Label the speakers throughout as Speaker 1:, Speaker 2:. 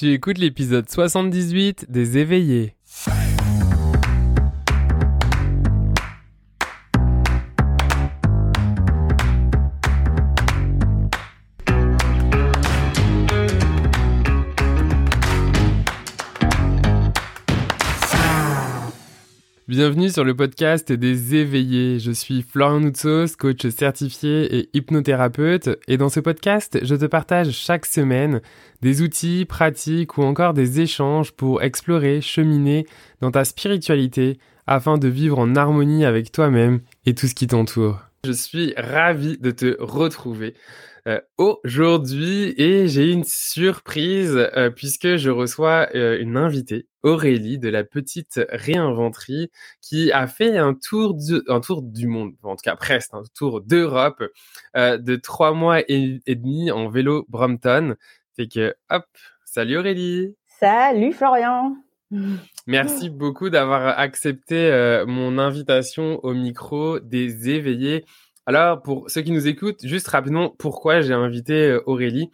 Speaker 1: Tu écoutes l'épisode 78 des éveillés. Bienvenue sur le podcast des éveillés. Je suis Florian Noutsos, coach certifié et hypnothérapeute. Et dans ce podcast, je te partage chaque semaine des outils, pratiques ou encore des échanges pour explorer, cheminer dans ta spiritualité afin de vivre en harmonie avec toi-même et tout ce qui t'entoure. Je suis ravi de te retrouver euh, aujourd'hui et j'ai une surprise euh, puisque je reçois euh, une invitée, Aurélie de la petite réinventerie qui a fait un tour du, un tour du monde, en tout cas presque un tour d'Europe de trois mois et, demi en vélo Brompton. Fait que hop, salut Aurélie.
Speaker 2: Salut Florian.
Speaker 1: Merci beaucoup d'avoir accepté mon invitation au micro des éveillés. Alors, pour ceux qui nous écoutent, juste rapidement, pourquoi j'ai invité euh, Aurélie?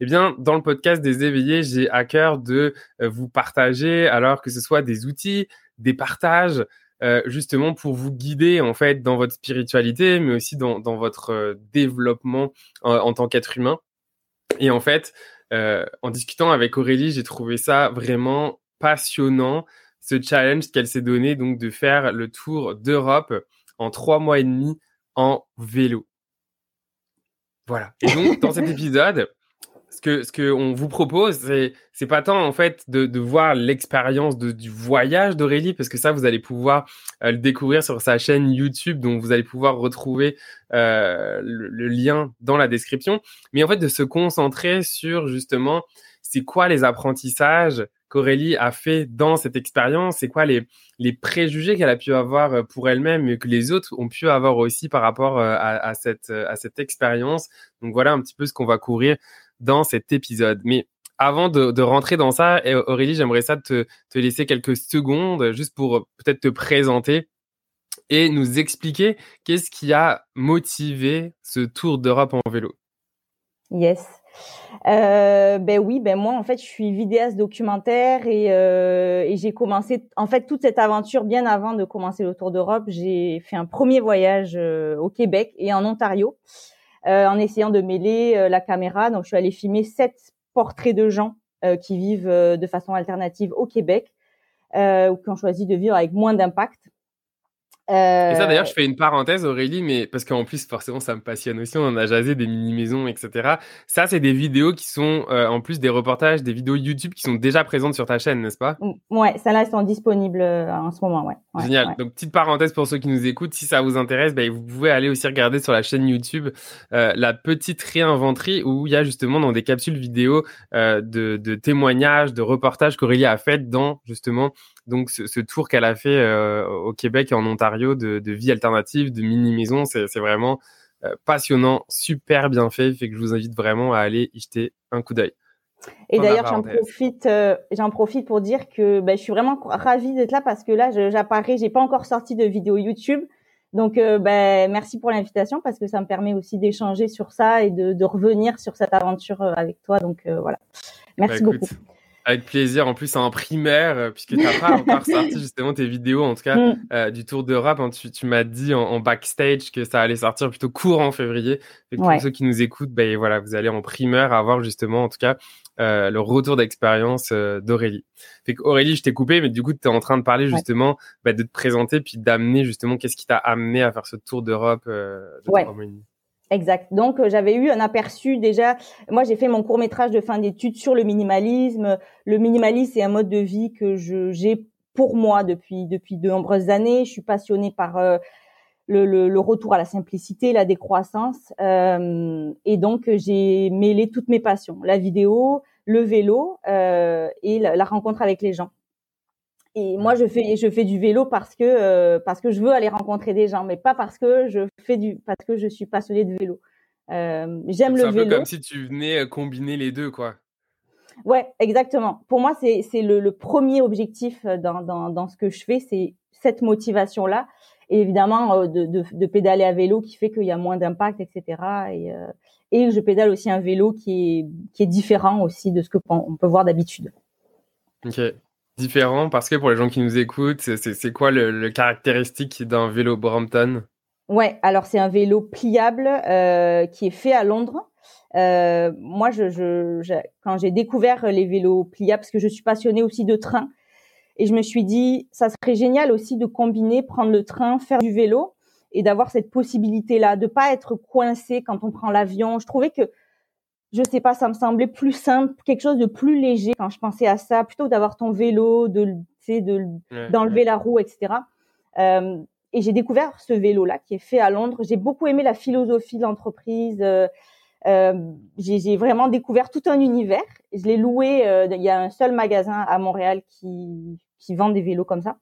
Speaker 1: Eh bien, dans le podcast des éveillés, j'ai à cœur de euh, vous partager, alors que ce soit des outils, des partages, euh, justement pour vous guider en fait dans votre spiritualité, mais aussi dans, votre développement en, tant qu'être humain. Et en fait, en discutant avec Aurélie, j'ai trouvé ça vraiment passionnant, ce challenge qu'elle s'est donné, donc de faire le tour d'Europe en trois mois et demi en vélo. Voilà. Et donc, dans cet épisode, ce que ce que on vous propose, c'est c'est pas tant en fait de, de voir l'expérience du voyage d'Aurélie, parce que ça, vous allez pouvoir euh, le découvrir sur sa chaîne YouTube, dont vous allez pouvoir retrouver euh, le, lien dans la description. Mais en fait, de se concentrer sur justement, c'est quoi les apprentissages qu'Aurélie a fait dans cette expérience, c'est quoi les, préjugés qu'elle a pu avoir euh, pour elle-même et que les autres ont pu avoir aussi par rapport euh, à, cette, euh, à cette expérience? Donc voilà un petit peu ce qu'on va courir dans cet épisode. Mais avant de, rentrer dans ça, Aurélie, j'aimerais ça te, te laisser quelques secondes juste pour peut-être te présenter et nous expliquer qu'est-ce qui a motivé ce tour d'Europe en vélo.
Speaker 2: Yes. Euh, ben oui, ben moi en fait je suis vidéaste documentaire et, euh, et j'ai commencé en fait toute cette aventure bien avant de commencer le tour d'Europe. J'ai fait un premier voyage euh, au Québec et en Ontario euh, en essayant de mêler euh, la caméra. Donc je suis allée filmer sept portraits de gens qui vivent de façon alternative au Québec ou qui ont choisi de vivre avec moins d'impact.
Speaker 1: Et ça, d'ailleurs, je fais une parenthèse, Aurélie, mais parce qu'en plus, forcément, ça me passionne aussi. On en a jasé des mini-maisons, etc. Ça, c'est des vidéos qui sont, euh, en plus des reportages, des vidéos YouTube qui sont déjà présentes sur ta chaîne, n'est-ce pas?
Speaker 2: Ouais, ça là, elles sont disponibles euh, en ce moment, ouais.
Speaker 1: Génial. Donc, petite parenthèse pour ceux qui nous écoutent, si ça vous intéresse, ben, vous pouvez aller aussi regarder sur la chaîne YouTube euh, la petite réinventerie où il y a justement dans des capsules vidéo de, de témoignages, de reportages qu'Aurélie a fait dans justement donc ce, tour qu'elle a fait euh, au Québec et en Ontario de, vie alternative, de mini maison, c'est vraiment euh, passionnant, super bien fait. Fait que je vous invite vraiment à aller y jeter un coup d'œil.
Speaker 2: Et d'ailleurs, j'en profite, euh, j'en profite pour dire que ben, je suis vraiment ravie d'être là parce que là, j'apparais, j'ai pas encore sorti de vidéo YouTube. Donc, ben, merci pour l'invitation parce que ça me permet aussi d'échanger sur ça et de, revenir sur cette aventure avec toi. Donc, voilà. Merci bah, beaucoup.
Speaker 1: Avec plaisir. En plus, en primaire, euh, puisque tu n'as pas encore sorti justement tes vidéos, en tout cas, mm. euh, du Tour d'Europe. Hein, tu, m'as dit en, backstage que ça allait sortir plutôt court en février. Et pour ceux qui nous écoutent, ben, voilà, vous allez en primeur avoir justement, en tout cas, euh, le retour d'expérience d'Aurélie. Fait Aurélie, je t'ai coupé, mais du coup, tu es en train de parler justement bah, de te présenter puis d'amener justement qu'est-ce qui t'a amené à faire ce Tour d'Europe de
Speaker 2: ouais. Exact. Donc euh, j'avais eu un aperçu déjà. Moi, j'ai fait mon court métrage de fin d'études sur le minimalisme. Le minimalisme, c'est un mode de vie que je j'ai pour moi depuis depuis de nombreuses années. Je suis passionnée par euh, le, retour à la simplicité, la décroissance, euh, et donc j'ai mêlé toutes mes passions la vidéo, le vélo euh, et la rencontre avec les gens. Et moi, je fais, je fais du vélo parce que, euh, parce que je veux aller rencontrer des gens, mais pas parce que je fais du, parce que je suis passionnée de vélo. Euh, j'aime le vélo. C'est un
Speaker 1: peu comme si tu venais euh, combiner les deux, quoi.
Speaker 2: Ouais, exactement. Pour moi, c'est, c'est le, le, premier objectif dans, dans, dans ce que je fais, c'est cette motivation-là. et évidemment de, de, de, pédaler à vélo qui fait qu'il y a moins d'impact, etc. Et, et je pédale aussi un vélo qui est, qui est différent aussi de ce que on peut voir d'habitude.
Speaker 1: Ok, différent parce que pour les gens qui nous écoutent, c'est quoi le, le caractéristique d'un vélo Brompton
Speaker 2: Ouais, alors c'est un vélo pliable euh, qui est fait à Londres. Euh, moi, je, je, quand j'ai découvert les vélos pliables, parce que je suis passionnée aussi de train, et je me suis dit, ça serait génial aussi de combiner, prendre le train, faire du vélo, et d'avoir cette possibilité-là, de pas être coincé quand on prend l'avion. Je trouvais que, je sais pas, ça me semblait plus simple, quelque chose de plus léger quand je pensais à ça, plutôt que d'avoir ton vélo, de, de d'enlever la roue, etc. Euh, et j'ai découvert ce vélo-là qui est fait à Londres. J'ai beaucoup aimé la philosophie de l'entreprise. Euh, euh, j'ai vraiment découvert tout un univers. Je l'ai loué. Il y a un seul magasin à Montréal qui, qui vend des vélos comme ça.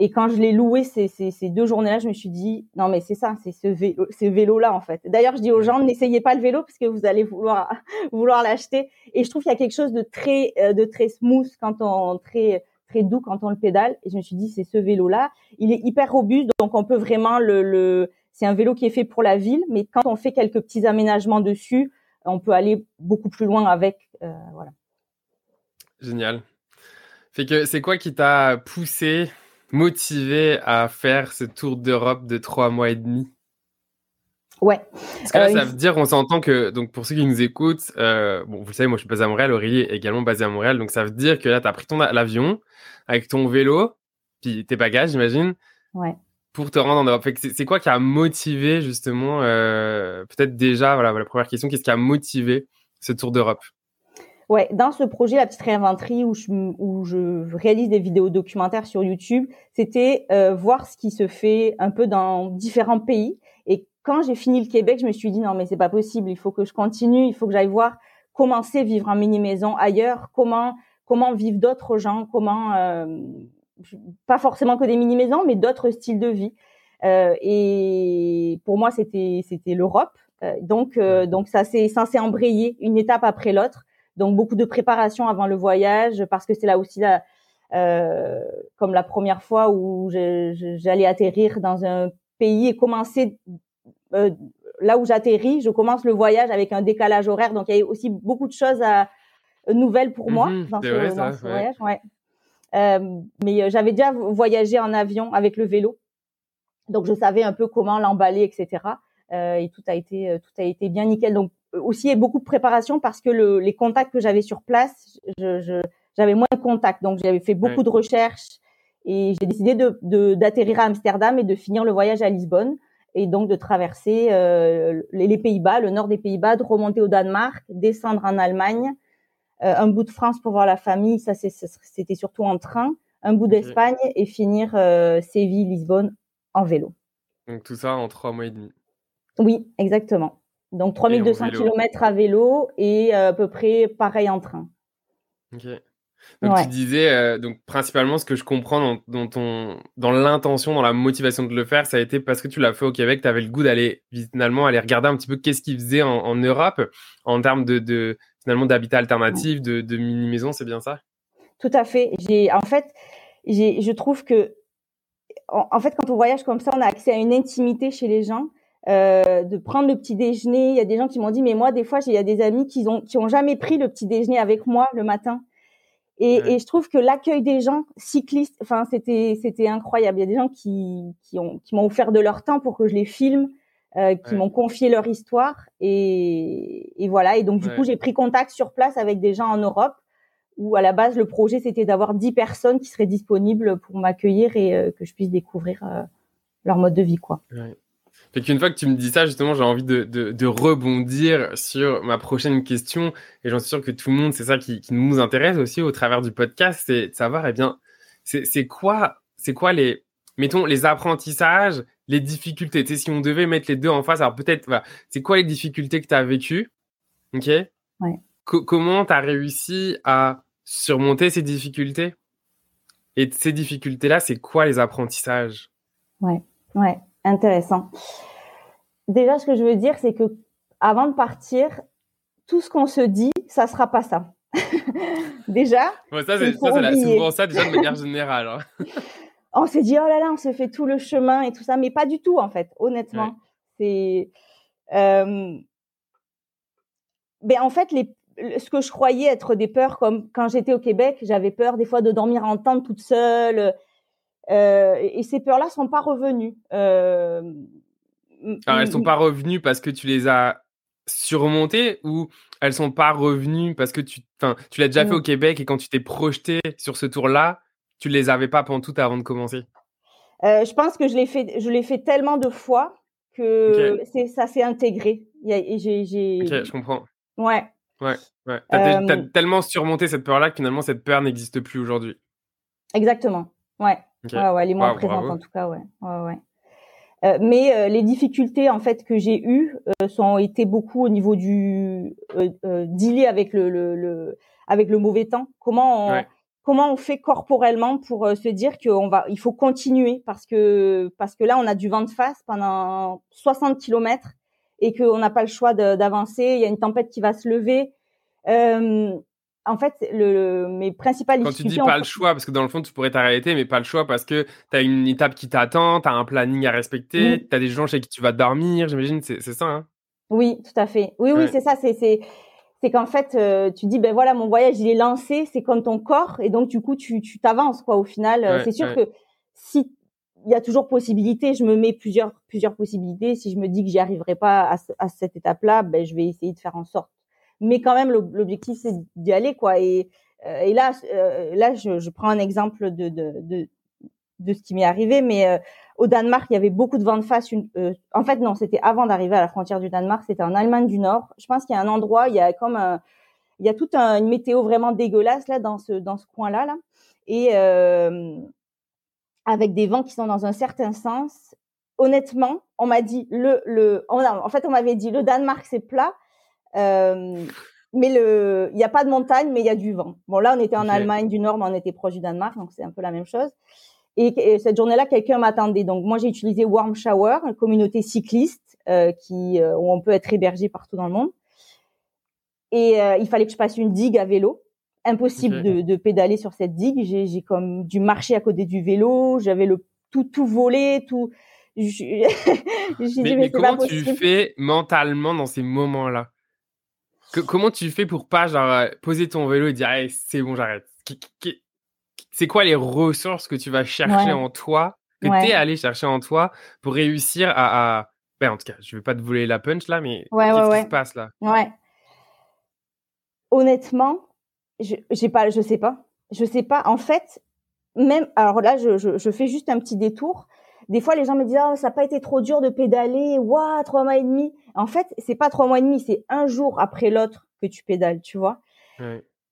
Speaker 2: Et quand je l'ai loué ces, ces, ces deux journées-là, je me suis dit non mais c'est ça, c'est ce vélo, ce vélo-là en fait. D'ailleurs, je dis aux gens n'essayez pas le vélo parce que vous allez vouloir vouloir l'acheter. Et je trouve qu'il y a quelque chose de très de très smooth quand on très très doux quand on le pédale. Et je me suis dit, c'est ce vélo-là. Il est hyper robuste, donc on peut vraiment le, le... c'est un vélo qui est fait pour la ville, mais quand on fait quelques petits aménagements dessus, on peut aller beaucoup plus loin avec. Euh, voilà.
Speaker 1: Génial. Fait que c'est quoi qui t'a poussé, motivé à faire ce tour d'Europe de trois mois et demi
Speaker 2: Ouais.
Speaker 1: Parce que là, euh, ça veut dire, on s'entend que, donc pour ceux qui nous écoutent, euh, bon, vous savez, moi je suis basé à Montréal, Aurélie est également basé à Montréal, donc ça veut dire que là, tu as pris ton l'avion avec ton vélo, puis tes bagages, j'imagine.
Speaker 2: Ouais.
Speaker 1: Pour te rendre en Europe. C'est quoi qui a motivé justement, euh, peut-être déjà, voilà, la première question, qu'est-ce qui a motivé ce tour d'Europe?
Speaker 2: Ouais, dans ce projet, la petite réinventerie où je, où je réalise des vidéos documentaires sur YouTube, c'était euh, voir ce qui se fait un peu dans différents pays quand j'ai fini le Québec, je me suis dit non mais c'est pas possible, il faut que je continue, il faut que j'aille voir comment c'est vivre en mini maison ailleurs, comment comment vivent d'autres gens, comment euh, pas forcément que des mini maisons, mais d'autres styles de vie. Euh, et pour moi c'était c'était l'Europe, euh, donc euh, donc ça s'est ça s'est embrayé une étape après l'autre. Donc beaucoup de préparation avant le voyage parce que c'est là aussi la euh, comme la première fois où j'allais atterrir dans un pays et commencer euh, là où j'atterris, je commence le voyage avec un décalage horaire. Donc, il y a aussi beaucoup de choses à, euh, nouvelles pour moi
Speaker 1: mhm, dans ce, voyage.
Speaker 2: Ouais. Euh, mais j'avais déjà voyagé en avion avec le vélo. Donc, je savais un peu comment l'emballer, etc. et tout a été tout a été bien nickel. Donc, aussi, il y a beaucoup de préparation parce que le, les contacts que j'avais sur place, je, j'avais moins de contacts. Donc, j'avais fait beaucoup de recherches et j'ai décidé de, d'atterrir à Amsterdam et de finir le voyage à Lisbonne et donc de traverser euh, les, Pays-Bas, le nord des Pays-Bas, de remonter au Danemark, descendre en Allemagne, euh, un bout de France pour voir la famille, ça c'était surtout en train, un bout d'Espagne et finir euh, Séville, Lisbonne en vélo.
Speaker 1: Donc tout ça en trois mois et demi.
Speaker 2: Oui, exactement. Donc 3200 km à vélo et à peu près pareil en train.
Speaker 1: Ok. Donc tu disais, euh, donc principalement ce que je comprends dans, dans ton, dans l'intention, dans la motivation de le faire, ça a été parce que tu l'as fait au Québec, tu avais le goût d'aller finalement aller regarder un petit peu qu'est-ce qu'ils faisaient en, en, Europe en termes de, de finalement d'habitat alternatif, de, de mini maison, c'est bien ça?
Speaker 2: Tout à fait. J'ai en fait, j'ai, je trouve que en, fait quand on voyage comme ça, on a accès à une intimité chez les gens. Euh, de prendre le petit déjeuner. Il y a des gens qui m'ont dit, mais moi, des fois, il y a des amis qui ont qui ont jamais pris le petit déjeuner avec moi le matin. Et, et, je trouve que l'accueil des gens cyclistes, enfin c'était c'était incroyable. Il y a des gens qui qui ont qui m'ont offert de leur temps pour que je les filme, euh, qui m'ont confié leur histoire et, et voilà. Et donc du coup j'ai pris contact sur place avec des gens en Europe où à la base le projet c'était d'avoir 10 personnes qui seraient disponibles pour m'accueillir et euh, que je puisse découvrir euh, leur mode de vie quoi.
Speaker 1: Fait qu'une fois que tu me dis ça, justement, j'ai envie de, de, de, rebondir sur ma prochaine question. Et j'en suis sûr que tout le monde, c'est ça qui, qui, nous intéresse aussi au travers du podcast, c'est de savoir, eh bien, c'est quoi, c'est quoi les, mettons, les apprentissages, les difficultés. Tu sais, si on devait mettre les deux en face, alors peut-être, voilà, c'est quoi les difficultés que tu as vécues Ok?
Speaker 2: Ouais.
Speaker 1: Comment tu as réussi à surmonter ces difficultés? Et ces difficultés-là, c'est quoi les apprentissages?
Speaker 2: Ouais, ouais. Intéressant. Déjà, ce que je veux dire, c'est que avant de partir, tout ce qu'on se dit, ça sera pas ça. déjà.
Speaker 1: ça, c'est souvent ça déjà de manière générale. Hein.
Speaker 2: on s'est dit oh là là, on s'est fait tout le chemin et tout ça, mais pas du tout en fait. Honnêtement, c'est. Euh... Ben en fait, les ce que je croyais être des peurs, comme quand j'étais au Québec, j'avais peur des fois de dormir en tente toute seule. Euh, et ces peurs-là sont pas revenues. Euh,
Speaker 1: Alors, elles sont pas revenues parce que tu les as surmontées ou elles sont pas revenues parce que tu, tu l'as déjà fait au Québec et quand tu t'es projeté sur ce tour-là, tu les avais pas pendant tout avant de commencer?
Speaker 2: Euh, je pense que je l'ai fait, je l'ai fait tellement de fois que c'est ça s'est intégré. J'ai,
Speaker 1: ok, je comprends.
Speaker 2: Ouais.
Speaker 1: Ouais, ouais. T'as, as tellement surmonté cette peur-là que finalement cette peur n'existe plus aujourd'hui.
Speaker 2: Exactement. Ouais. Ouais, ouais, elle est moins présente en tout cas, ouais. Ouais, ouais. Euh, mais euh, les difficultés en fait que j'ai eues euh, sont été beaucoup au niveau du euh, dealer avec le, le, le, avec le mauvais temps. Comment on, comment on fait corporellement pour se dire qu'on va il faut continuer parce que parce que là on a du vent de face pendant 60 kilomètres et qu'on n'a pas le choix d'avancer. Il y a une tempête qui va se lever. Euh, en fait, le, mes principales
Speaker 1: Quand tu dis pas le choix, parce que dans le fond, tu pourrais t'arrêter, mais pas le choix parce que tu as une étape qui t'attend, tu as un planning à respecter, tu as des gens chez qui tu vas dormir, j'imagine, c'est ça, hein
Speaker 2: Oui, tout à fait. Oui, oui, c'est ça. C'est c'est qu'en fait, euh, tu dis, ben voilà, mon voyage, il est lancé, c'est comme ton corps, et donc du coup, tu t'avances, quoi, au final. Euh, c'est sûr que si il y a toujours possibilité. Je me mets plusieurs plusieurs possibilités. Si je me dis que j'y arriverai pas à, cette étape-là, ben je vais essayer de faire en sorte. Mais quand même, l'objectif c'est d'y aller, quoi. Et, euh, et là, euh, là, je, je, prends un exemple de de, de, de ce qui m'est arrivé. Mais euh, au Danemark, il y avait beaucoup de vent de face. Une, en fait, non, c'était avant d'arriver à la frontière du Danemark. C'était en Allemagne du Nord. Je pense qu'il y a un endroit, il y a comme un, il y a toute un, une météo vraiment dégueulasse là dans ce dans ce coin-là, là. Et avec des vents qui sont dans un certain sens. Honnêtement, on m'a dit le le en fait on m'avait dit le Danemark c'est plat, euh, mais le il n'y a pas de montagne mais il y a du vent. Bon là on était en Allemagne du Nord mais on était proche du Danemark donc c'est un peu la même chose. Et, cette journée-là quelqu'un m'attendait donc moi j'ai utilisé Warm Shower, une communauté cycliste euh, qui euh, où on peut être hébergé partout dans le monde. Et euh, il fallait que je passe une digue à vélo impossible de, de, pédaler sur cette digue. J'ai comme dû marcher à côté du vélo. J'avais le tout tout volé, tout.
Speaker 1: mais, mais, comment tu fais mentalement dans ces moments-là? Comment tu fais pour pas genre euh, poser ton vélo et dire c'est bon j'arrête? C'est quoi les ressources que tu vas chercher en toi que tu es allé chercher en toi pour réussir à, à... Ben, en tout cas je vais pas te voler la punch là mais qu'est-ce qui se passe là?
Speaker 2: Ouais. Honnêtement, je j'ai pas, je sais pas, je sais pas. En fait, même alors là, je, je, je, fais juste un petit détour. Des fois, les gens me disent oh, ça n'a pas été trop dur de pédaler, waouh, trois mois et demi. En fait, c'est pas trois mois et demi, c'est un jour après l'autre que tu pédales, tu vois.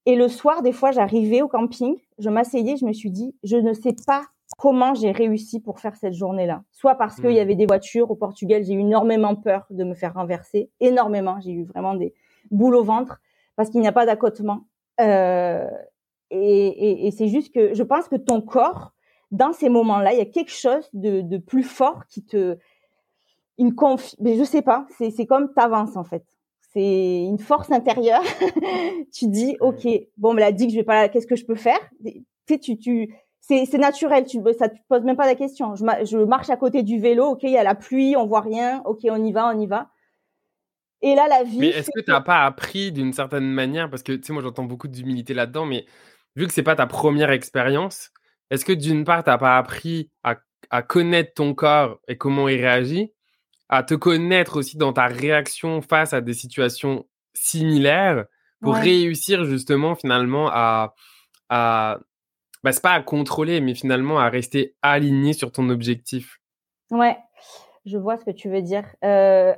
Speaker 2: Et le soir, des fois, j'arrivais au camping, je m'asseyais, je me suis dit, je ne sais pas comment j'ai réussi pour faire cette journée-là. Soit parce qu'il y hmm. avait des voitures au Portugal, j'ai eu énormément peur de me faire renverser, énormément. J'ai eu vraiment des boules au ventre parce qu'il n'y a pas d'accotement. Euh, et, et, et c'est juste que je pense que ton corps, dans ces moments-là, il y a quelque chose de, de plus fort qui te, une conf, mais je sais pas, c'est c'est comme t'avances en fait. C'est une force intérieure. tu dis ok, bon, me l'a dit que je vais pas, qu'est-ce que je peux faire? Tu sais, tu tu c'est c'est naturel, tu ça te pose même pas la question. Je, je marche à côté du vélo, ok, il y a la pluie, on voit rien, ok, on y va, on y va. Et là, la vie.
Speaker 1: Mais est-ce que tu n'as pas appris d'une certaine manière? Parce que, tu sais, moi, j'entends beaucoup d'humilité là-dedans, mais vu que c'est pas ta première expérience, est-ce que d'une part, tu n'as pas appris à, à, connaître ton corps et comment il réagit, à te connaître aussi dans ta réaction face à des situations similaires pour réussir justement finalement à. à bah, c'est pas à contrôler, mais finalement à rester aligné sur ton objectif?
Speaker 2: Ouais, je vois ce que tu veux dire. Euh,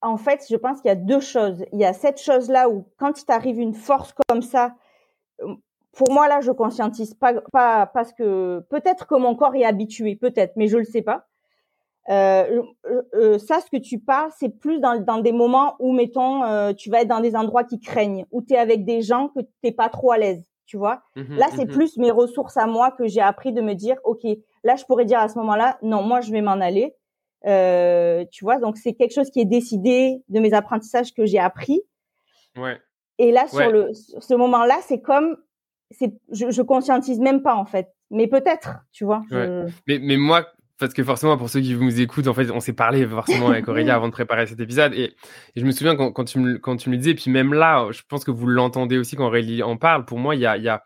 Speaker 2: en fait, je pense qu'il y a deux choses. Il y a cette chose-là où quand il t'arrive une force comme ça, pour moi là, je conscientise pas, pas parce que peut-être que mon corps est habitué, peut-être, mais je le sais pas. Euh, euh, ça, ce que tu parles, c'est plus dans, dans, des moments où, mettons, euh, tu vas être dans des endroits qui craignent, où tu es avec des gens que t'es pas trop à l'aise, tu vois. Mmh là, c'est mmh plus mes ressources à moi que j'ai appris de me dire, ok, là, je pourrais dire à ce moment-là, non, moi, je vais m'en aller. Euh, tu vois, donc c'est quelque chose qui est décidé de mes apprentissages que j'ai appris.
Speaker 1: Ouais.
Speaker 2: Et là, sur le, ce moment-là, c'est comme je, je conscientise même pas en fait. Mais peut-être, tu vois.
Speaker 1: Mais, mais moi, parce que forcément, pour ceux qui vous écoutent, en fait, on s'est parlé forcément avec Aurélia avant de préparer cet épisode. Et, je me souviens quand, quand, tu me, quand tu me le disais, et puis même là, je pense que vous l'entendez aussi quand Aurélie en parle. Pour moi, il y a, y a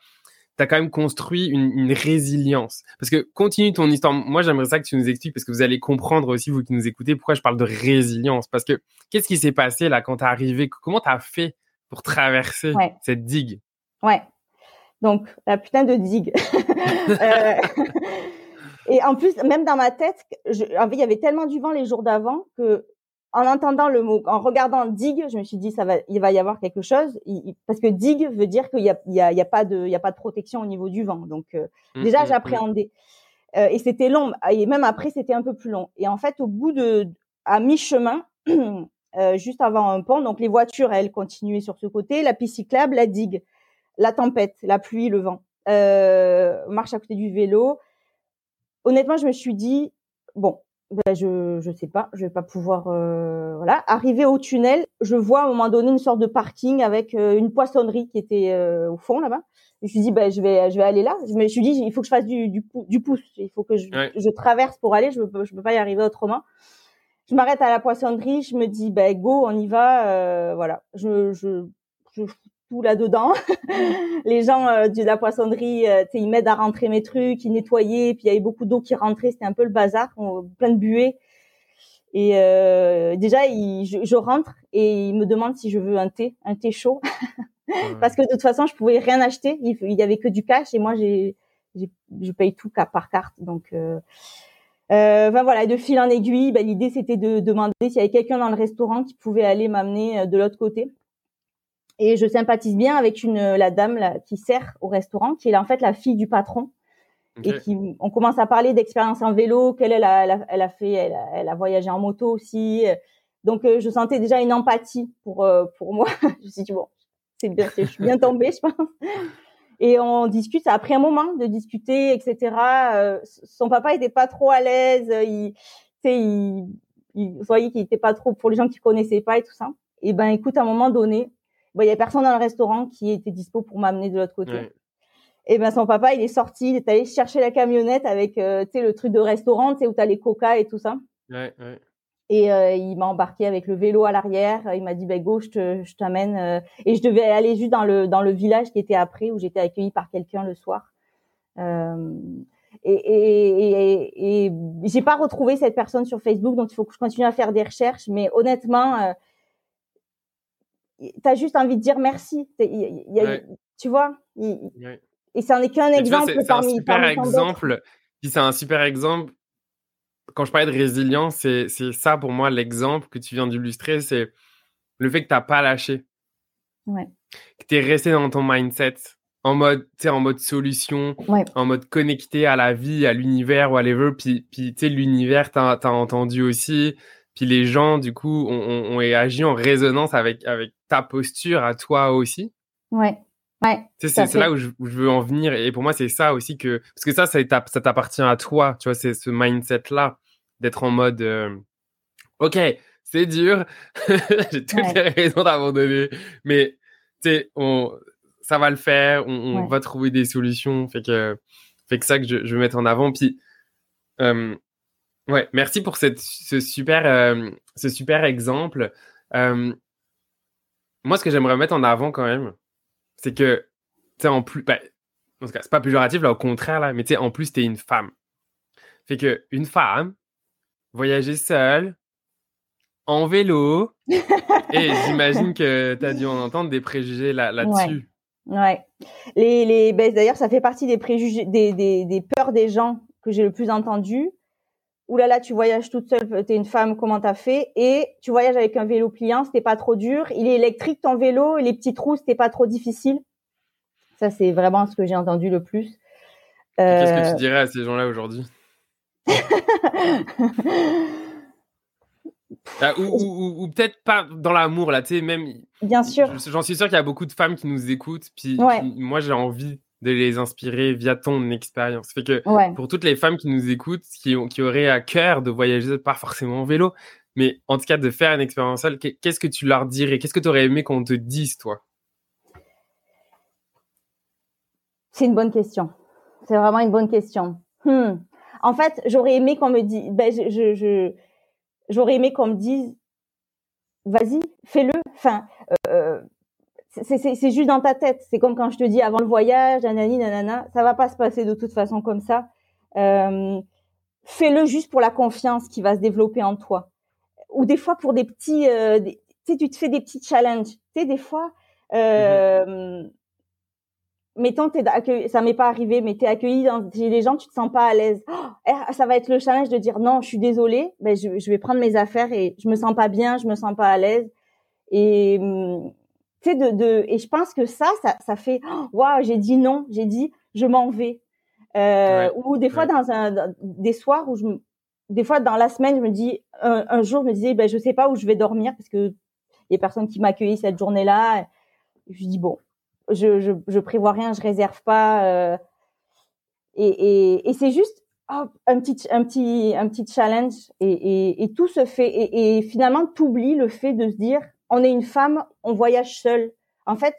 Speaker 1: tu as quand même construit une, une, résilience. Parce que continue ton histoire. Moi, j'aimerais ça que tu nous expliques, parce que vous allez comprendre aussi, vous qui nous écoutez, pourquoi je parle de résilience. Parce que qu'est-ce qui s'est passé là quand tu es arrivé? Comment tu as fait pour traverser cette digue?
Speaker 2: Ouais. Donc, la putain de digue. euh, et en plus, même dans ma tête, je, il y avait tellement du vent les jours d'avant que, en entendant le mot, en regardant digue, je me suis dit ça va, il va y avoir quelque chose, parce que digue veut dire qu'il y a, y a, il y a pas de, il y a pas de protection au niveau du vent. Donc euh, mmh, déjà, mmh, j'appréhendais. Mmh. Euh, et c'était long, et même après, c'était un peu plus long. Et en fait, au bout de, à mi-chemin, euh, juste avant un pont, donc les voitures, elles continuaient sur ce côté, la piste cyclable, la digue, la tempête, la pluie, le vent, euh, marche à côté du vélo honnêtement, je me suis dit bon, ben je je sais pas, je vais pas pouvoir euh, voilà. Arrivé au tunnel, je vois à un moment donné une sorte de parking avec euh, une poissonnerie qui était euh, au fond là-bas. Je me suis dit ben je vais je vais aller là. Je me suis dit il faut que je fasse du du, du pouce, il faut que je, je traverse pour aller. Je peux je peux pas y arriver autrement. Je m'arrête à la poissonnerie, je me dis ben go, on y va. voilà, je je je tout là-dedans. les gens euh, de la poissonnerie, euh, ils m'aident à rentrer mes trucs, ils nettoyaient, puis il y avait beaucoup d'eau qui rentrait, c'était un peu le bazar, plein de buées. Et euh, déjà, il, je, je, rentre et il me demande si je veux un thé, un thé chaud, parce que de toute façon, je pouvais rien acheter, il, il y avait que du cash et moi, j'ai, je paye tout par carte, donc. Euh, euh, ben voilà, de fil en aiguille, ben, l'idée c'était de demander s'il y avait quelqu'un dans le restaurant qui pouvait aller m'amener de l'autre côté et je sympathise bien avec une la dame là, qui sert au restaurant, qui est en fait la fille du patron. Et qui, on commence à parler d'expérience en vélo, qu'elle elle a, elle a, fait, elle a, elle a, voyagé en moto aussi. Donc euh, je sentais déjà une empathie pour euh, pour moi. je me suis dit bon, c'est bien, je suis bien tombée, je pense. Et on discute. Après un moment de discuter, etc. Euh, son papa était pas trop à l'aise. Il, il, il, vous voyez qu'il était pas trop pour les gens qui connaissaient pas et tout ça. Et ben écoute, à un moment donné, il y a personne dans le restaurant qui était dispo pour m'amener de l'autre côté. Et ben son papa, il est sorti, il est allé chercher la camionnette avec euh, tu sais le truc de restaurant, tu sais où t'as les coca et tout ça.
Speaker 1: Ouais, ouais.
Speaker 2: Et euh, il m'a embarqué avec le vélo à l'arrière. Il m'a dit ben go, je t'amène. Euh. Et je devais aller juste dans le dans le village qui était après où j'étais accueillie par quelqu'un le soir. Euh, et, et, et, et j'ai pas retrouvé cette personne sur Facebook, donc il faut que je continue à faire des recherches. Mais honnêtement, tu as juste envie de dire merci. Tu vois Et ça n'est qu'un exemple
Speaker 1: C'est un super exemple. c'est un super exemple. Quand je parlais de résilience, c'est ça pour moi l'exemple que tu viens d'illustrer. C'est le fait que tu n'as pas lâché. Que tu es resté dans ton mindset en mode, en mode solution, en mode connecté à la vie, à l'univers, whatever. Puis, puis tu sais, l'univers, tu as, entendu aussi. Puis les gens, du coup, ont, ont, agi en résonance avec, avec ta posture à toi aussi?
Speaker 2: Ouais. Ouais,
Speaker 1: c'est là où je, veux en venir. Et pour moi, c'est ça aussi que. Parce que ça, ça, ça t'appartient à toi. Tu vois, c'est ce mindset-là d'être en mode euh, OK, c'est dur. J'ai toutes les raisons d'abandonner. Mais, tu sais, on, ça va le faire. On, va trouver des solutions. Fait que, fait que ça que je, je veux mettre en avant. Puis, euh, Ouais, merci pour cette, ce, super, euh, ce super exemple. Moi, ce que j'aimerais mettre en avant quand même, c'est que, tu sais, en plus, ben, en tout cas, c'est pas péjoratif, là, au contraire, là, mais tu sais, en plus, t'es une femme. Fait que, une femme, voyager seule, en vélo, et j'imagine que tu as dû en entendre des préjugés là, là-dessus.
Speaker 2: Ouais. Les, les, ben, d'ailleurs, ça fait partie des préjugés, des, des, des peurs des gens que j'ai le plus entendu oulala, là là, tu voyages toute seule, t'es une femme, comment t'as fait? Et tu voyages avec un vélo pliant, c'était pas trop dur. Il est électrique ton vélo, les petites roues, c'était pas trop difficile. Ça, c'est vraiment ce que j'ai entendu le plus.
Speaker 1: Qu'est-ce que tu euh, dirais à ces gens-là aujourd'hui? Ah, ou, peut-être pas dans l'amour là, tu sais, même.
Speaker 2: Bien sûr.
Speaker 1: J'en suis sûr qu'il y a beaucoup de femmes qui nous écoutent, puis moi j'ai envie de les inspirer via ton expérience. Fait que pour toutes les femmes qui nous écoutent, qui, qui auraient à cœur de voyager, pas forcément en vélo, mais en tout cas de faire une expérience seule, qu'est-ce que tu leur dirais? Qu'est-ce que tu aurais aimé qu'on te dise, toi?
Speaker 2: C'est une bonne question. C'est vraiment une bonne question. Hmm. En fait, j'aurais aimé qu'on me dise, ben, je, je, j'aurais aimé qu'on me dise, vas-y, fais-le. Enfin, euh, c'est juste dans ta tête. C'est comme quand je te dis avant le voyage, nanani, nanana, ça va pas se passer de toute façon comme ça. Euh, fais-le juste pour la confiance qui va se développer en toi. Ou des fois pour des petits, euh, tu sais, tu te fais des petits challenges. Tu sais, des fois, euh, mm-hmm. mettons, es accueilli, ça m'est pas arrivé, mais t'es accueilli dans chez des gens, tu te sens pas à l'aise. Oh, eh, ça va être le challenge de dire non, je suis désolée, ben je, je, vais prendre mes affaires et je me sens pas bien, je me sens pas à l'aise. Et mm, tu sais, de, de, et je pense que ça, ça, ça fait, waouh, j'ai dit non, j'ai dit, je m'en vais. Euh, Ou des fois dans un, des soirs où je, des fois dans la semaine, je me dis, un, un, jour, je me disais, ben je sais pas où je vais dormir parce que il y a personne qui m'accueille cette journée-là. Je dis bon, je, je, je prévois rien, je réserve pas. Euh, et, et, et c'est juste oh, un petit un petit un petit challenge et, et, et tout se fait et, et finalement t'oublies le fait de se dire on est une femme, on voyage seul. En fait,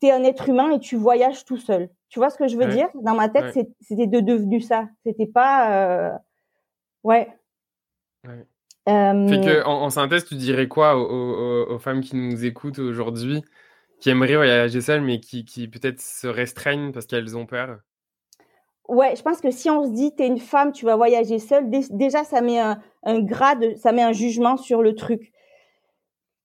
Speaker 2: t'es un être humain et tu voyages tout seul. Tu vois ce que je veux dire? Dans ma tête, c'était de devenu ça. C'était pas, euh... ouais.
Speaker 1: ouais. Euh... Fait que en, en, synthèse, tu dirais quoi aux, aux, aux femmes qui nous écoutent aujourd'hui, qui aimeraient voyager seules, mais qui, qui peut-être se restreignent parce qu'elles ont peur?
Speaker 2: Ouais, je pense que si on se dit t'es une femme, tu vas voyager seule, déjà ça met un, un grade, ça met un jugement sur le truc.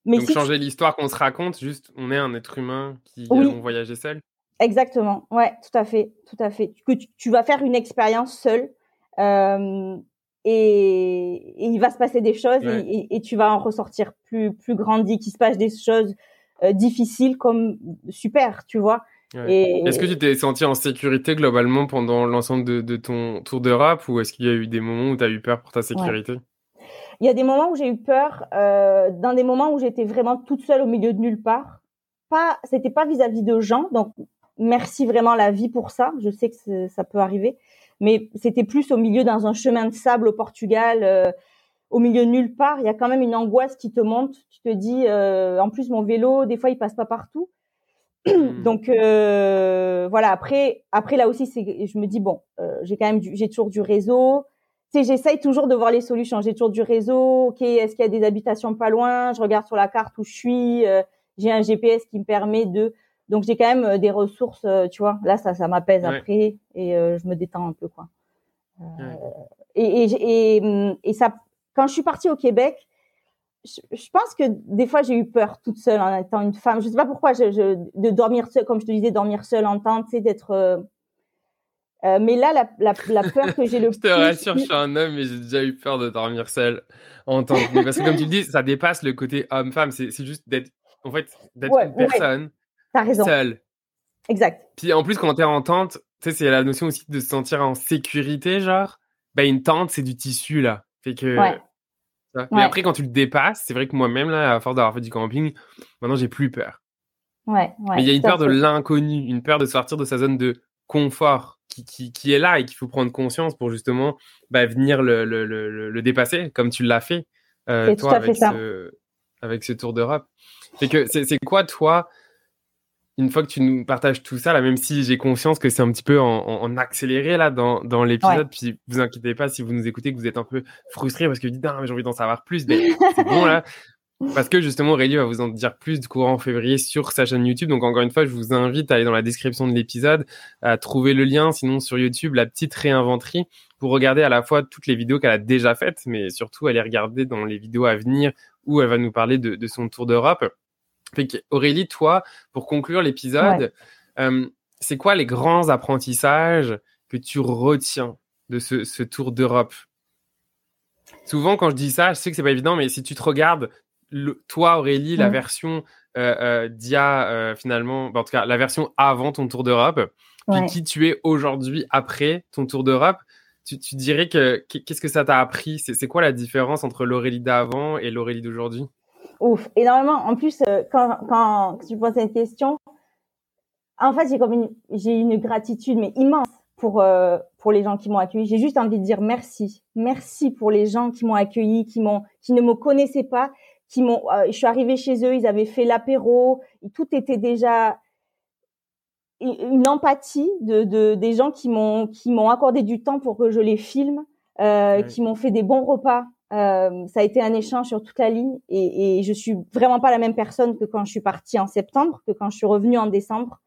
Speaker 1: Mais Donc changer l'histoire qu'on se raconte, juste on est un être humain qui oui. voyager seul.
Speaker 2: Exactement, ouais, tout à fait, tout à fait. Que tu, tu vas faire une expérience seule euh, et, et, il va se passer des choses ouais. et, et, tu vas en ressortir plus plus grandi, qu'il se passe des choses euh, difficiles comme super, tu vois.
Speaker 1: Ouais. Est-ce que tu t'es senti en sécurité globalement pendant l'ensemble de, de, ton tour d'Europe ou est-ce qu'il y a eu des moments où tu as eu peur pour ta sécurité? ouais.
Speaker 2: Il y a des moments où j'ai eu peur, euh, dans des moments où j'étais vraiment toute seule au milieu de nulle part. Pas, c'était pas vis-à-vis -vis de gens, donc merci vraiment la vie pour ça. Je sais que ça peut arriver, mais c'était plus au milieu dans un chemin de sable au Portugal, euh, au milieu de nulle part. Il y a quand même une angoisse qui te monte. Tu te dis, euh, en plus mon vélo, des fois il passe pas partout. Hmm. donc euh, voilà. Après, après là aussi, c'est, je me dis bon, euh, j'ai quand même, j'ai toujours du réseau j'essaye toujours de voir les solutions. J'ai toujours du réseau. Ok, est-ce qu'il y a des habitations pas loin? Je regarde sur la carte où je suis. Euh, j'ai un GPS qui me permet de. Donc j'ai quand même euh, des ressources, euh, tu vois. Là, ça, ça m'apaise ouais. après et euh, je me détends un peu, quoi. Ouais. Et, et, et, et, ça, quand je suis partie au Québec, je, je pense que des fois j'ai eu peur toute seule en étant une femme. Je sais pas pourquoi je, je, de dormir seule, comme je te disais, dormir seule en tente, sais, d'être euh, mais là, la, la, la peur que j'ai le
Speaker 1: plus. je te rassure, je suis un homme, mais j'ai déjà eu peur de dormir seul en tant que. Parce que, comme tu le dis, ça dépasse le côté homme-femme. C'est juste d'être, en fait, d'être ouais, une personne
Speaker 2: ouais.
Speaker 1: seule.
Speaker 2: Exact.
Speaker 1: Puis en plus, quand t'es en tente, tu sais, c'est la notion aussi de se sentir en sécurité, genre. Bah, une tente, c'est du tissu, là. Fait que.
Speaker 2: Ouais.
Speaker 1: Mais après, quand tu le dépasses, c'est vrai que moi-même, là, à force d'avoir fait du camping, maintenant, j'ai plus peur.
Speaker 2: Ouais,
Speaker 1: ouais. Mais il y a une peur de l'inconnu, une peur de sortir de sa zone de confort qui, qui, qui est là et qu'il faut prendre conscience pour justement bah, venir le, le, le, le, dépasser, comme tu l'as fait, euh, toi, avec, ce, avec ce tour d'Europe. C'est que c'est quoi, toi, une fois que tu nous partages tout ça, là, même si j'ai conscience que c'est un petit peu en, en, en, accéléré là dans, dans l'épisode, ouais. puis vous inquiétez pas si vous nous écoutez que vous êtes un peu frustré parce que vous dites ah, mais j'ai envie d'en savoir plus, mais c'est bon là. Parce que justement, Aurélie va vous en dire plus du courant février sur sa chaîne YouTube. Donc encore une fois, je vous invite à aller dans la description de l'épisode, à trouver le lien, sinon sur YouTube, la petite réinventerie, pour regarder à la fois toutes les vidéos qu'elle a déjà faites, mais surtout aller regarder dans les vidéos à venir où elle va nous parler de, de son tour d'Europe. Aurélie, toi, pour conclure l'épisode, ouais. euh, c'est quoi les grands apprentissages que tu retiens de ce, ce tour d'Europe? Souvent, quand je dis ça, je sais que c'est pas évident, mais si tu te regardes le, toi, Aurélie, mmh. la version euh, euh, d'IA, euh, finalement, bah, en tout cas, la version avant ton tour d'Europe, puis qui tu es aujourd'hui après ton tour d'Europe, tu, tu, dirais que qu'est-ce que ça t'a appris? C'est quoi la différence entre l'Aurélie d'avant et l'Aurélie d'aujourd'hui?
Speaker 2: Ouf, énormément. En plus, quand, quand tu poses cette question, en fait, j'ai comme une, j'ai une gratitude mais immense pour euh, pour les gens qui m'ont accueilli. J'ai juste envie de dire merci, merci pour les gens qui m'ont accueilli, qui m'ont, qui ne me connaissaient pas, qui m'ont, euh, je suis arrivée chez eux, ils avaient fait l'apéro, tout était déjà une empathie de, de des gens qui m'ont qui m'ont accordé du temps pour que je les filme, euh, qui m'ont fait des bons repas. Euh, ça a été un échange sur toute la ligne et, et je suis vraiment pas la même personne que quand je suis partie en septembre, que quand je suis revenue en décembre.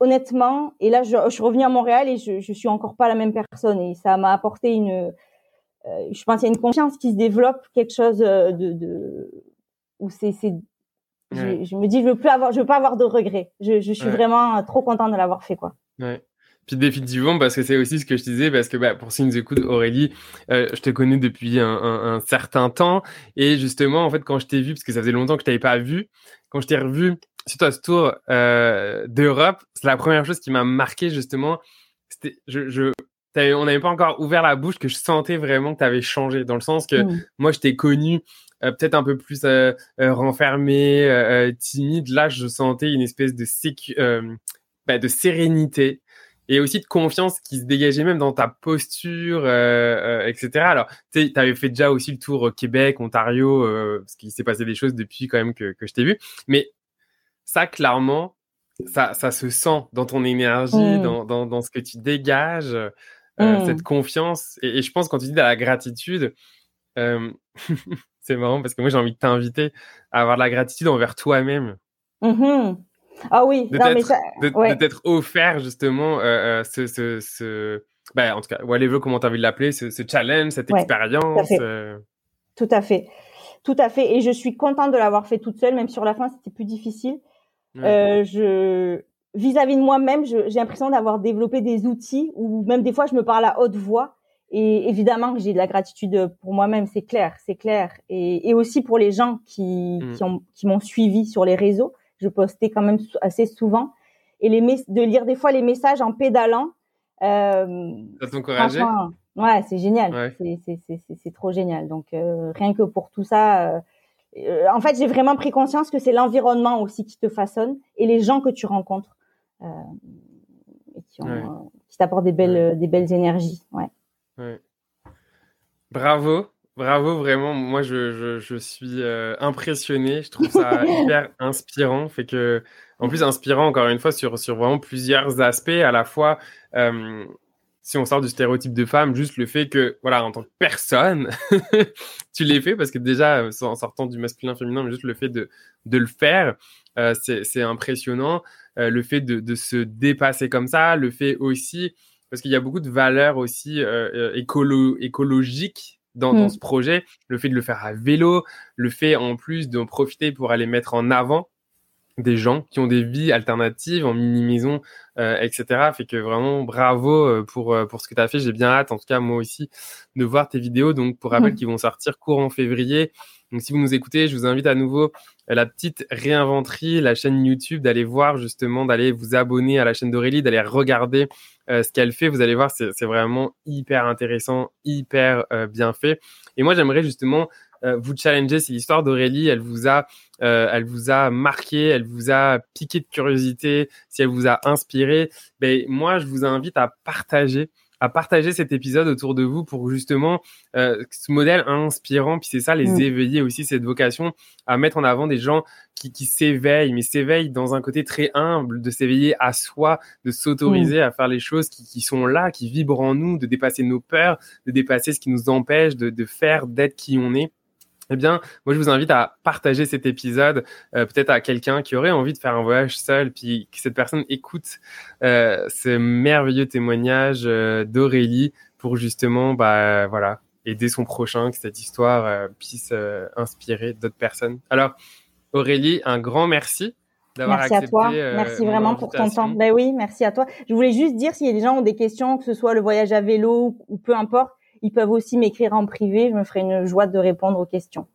Speaker 2: Honnêtement, et là je, je suis revenue à Montréal et je, je suis encore pas la même personne et ça m'a apporté une, je pense qu'il y a une confiance qui se développe, quelque chose de, de où c'est je, me dis, je veux plus avoir, je veux pas avoir de regrets. Je, je suis vraiment trop contente de l'avoir fait, quoi.
Speaker 1: Ouais. Puis définitivement, parce que c'est aussi ce que je disais, parce que bah, pour ceux qui nous écoutent, Aurélie, euh, je te connais depuis un, un, un, certain temps. Et justement, en fait, quand je t'ai vu, parce que ça faisait longtemps que je t'avais pas vu, quand je t'ai revu sur à ce tour euh, d'Europe, c'est la première chose qui m'a marqué, justement. C'était, je, je, on n'avait pas encore ouvert la bouche, que je sentais vraiment que tu avais changé, dans le sens que mmh. moi, je t'ai connu euh, peut-être un peu plus euh, euh, renfermé, timide. Là, je sentais une espèce de sécu bah, de sérénité et aussi de confiance qui se dégageait même dans ta posture, etc. Alors, tu avais fait déjà aussi le tour Québec, Ontario, parce qu'il s'est passé des choses depuis quand même que, que je t'ai vu. Mais ça, clairement, ça, ça se sent dans ton énergie, mmh. dans, dans, dans, ce que tu dégages, mmh. cette confiance. Et, et, je pense quand tu dis de la gratitude, c'est marrant parce que moi j'ai envie de t'inviter à avoir de la gratitude envers toi-même.
Speaker 2: Mmh ah oui,
Speaker 1: de t'être offert justement euh, euh, ce, ce, ce... Ben, en tout cas, whatever comment tu as envie de l'appeler, ce, ce, challenge, cette expérience.
Speaker 2: Euh. Tout à, fait. tout à fait. Et je suis contente de l'avoir fait toute seule, même sur la fin, c'était plus difficile. je vis-à-vis -vis de moi-même, j'ai l'impression d'avoir développé des outils ou même des fois je me parle à haute voix et évidemment que j'ai de la gratitude pour moi-même, c'est clair, c'est clair. Et, et, aussi pour les gens qui, mm. qui, ont, qui m'ont suivi sur les réseaux. Je postais quand même assez souvent. Et les de lire des fois les messages en pédalant.
Speaker 1: Euh, ça t'encourageait?
Speaker 2: Ouais, c'est génial. Ouais. C'est trop génial. Donc euh, rien que pour tout ça, euh, euh, en fait, j'ai vraiment pris conscience que c'est l'environnement aussi qui te façonne et les gens que tu rencontres et qui, ont, qui t'apportent des belles, des belles énergies. Ouais.
Speaker 1: Bravo, bravo vraiment. Moi, je, je, suis euh, impressionné. Je trouve ça hyper inspirant. Fait que, en plus, inspirant encore une fois sur, sur vraiment plusieurs aspects. À la fois, euh, si on sort du stéréotype de femme, juste le fait que, voilà, en tant que personne, tu l'es fait parce que déjà, en sortant du masculin féminin, juste le fait de, de le faire, euh, c'est impressionnant. le fait de, de se dépasser comme ça, le fait aussi parce qu'il y a beaucoup de valeurs aussi euh, euh écolo écologiques dans, dans, mm. ce projet. Le fait de le faire à vélo, le fait en plus d'en profiter pour aller mettre en avant des gens qui ont des vies alternatives en mini-maison, euh, etc. Fait que vraiment bravo euh, pour, euh, pour ce que tu as fait. J'ai bien hâte, en tout cas moi aussi, de voir tes vidéos. Donc pour rappel, qui vont sortir courant février. Donc si vous nous écoutez, je vous invite à nouveau à la petite réinventerie, la chaîne YouTube, d'aller voir justement, d'aller vous abonner à la chaîne d'Aurélie, d'aller regarder euh, ce qu'elle fait. Vous allez voir, c'est vraiment hyper intéressant, hyper euh, bien fait. Et moi, j'aimerais justement vous challenger. C'est l'histoire d'Aurélie. Elle vous a, elle vous a marqué, elle vous a piqué de curiosité. Si elle vous a inspiré, ben moi, je vous invite à partager à partager cet épisode autour de vous pour justement euh, ce modèle inspirant, puis c'est ça, les mm. éveiller aussi, cette vocation à mettre en avant des gens qui, qui s'éveillent, mais s'éveillent dans un côté très humble, de s'éveiller à soi, de s'autoriser mm. à faire les choses qui, qui, sont là, qui vibrent en nous, de dépasser nos peurs, de dépasser ce qui nous empêche de, de faire, d'être qui on est eh bien, moi, je vous invite à partager cet épisode, euh, peut-être à quelqu'un qui aurait envie de faire un voyage seul, puis que cette personne écoute euh, ce merveilleux témoignage euh, d'Aurélie pour justement, bah, voilà, aider son prochain, que cette histoire euh, puisse inspirer d'autres personnes. Alors, Aurélie, un grand merci d'avoir accepté.
Speaker 2: Merci à toi. merci vraiment pour ton temps. Ben oui, merci à toi. Je voulais juste dire s'il y a des gens qui ont des questions, que ce soit le voyage à vélo ou peu importe ils peuvent aussi m'écrire en privé. Je me ferai une joie de répondre aux questions.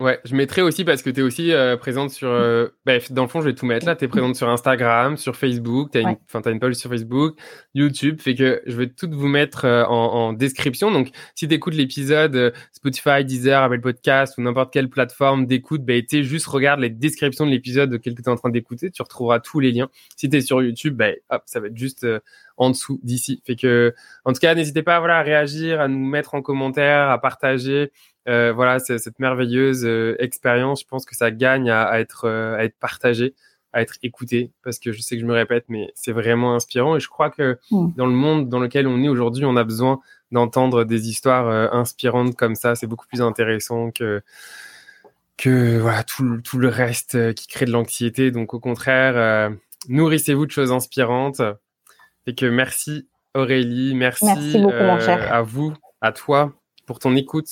Speaker 1: Ouais, je mettrai aussi parce que tu es aussi euh, présente sur. Euh, bah, dans le fond, je vais tout mettre là. Tu es présente sur Instagram, sur Facebook. Tu as, une, une page sur Facebook, YouTube. Fait que je vais tout vous mettre euh, en, description. Donc, si tu écoutes l'épisode Spotify, Deezer, Apple Podcast ou n'importe quelle plateforme d'écoute, bah, tu juste regarde les descriptions de l'épisode de que tu es en train d'écouter. Tu retrouveras tous les liens. Si tu es sur YouTube, bah, hop, ça va être juste en dessous d'ici. Fait que, en tout cas, n'hésitez pas voilà, à réagir, à nous mettre en commentaire, à partager. Euh, voilà, cette merveilleuse euh, expérience. Je pense que ça gagne à, être, euh, à être partagé. à être écouté parce que je sais que je me répète, mais c'est vraiment inspirant et je crois que mm. dans le monde dans lequel on est aujourd'hui, on a besoin d'entendre des histoires inspirantes comme ça. C'est beaucoup plus intéressant que que voilà tout, tout le reste qui crée de l'anxiété. Donc au contraire, nourrissez-vous de choses inspirantes. Et que merci Aurélie, merci, à vous, à toi pour ton écoute,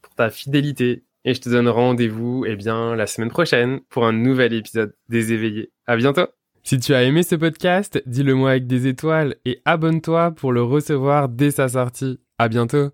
Speaker 1: pour ta fidélité et je te donne rendez-vous eh bien la semaine prochaine pour un nouvel épisode des éveillés. À bientôt. Si tu as aimé ce podcast, dis-le moi avec des étoiles et abonne-toi pour le recevoir dès sa sortie. À bientôt.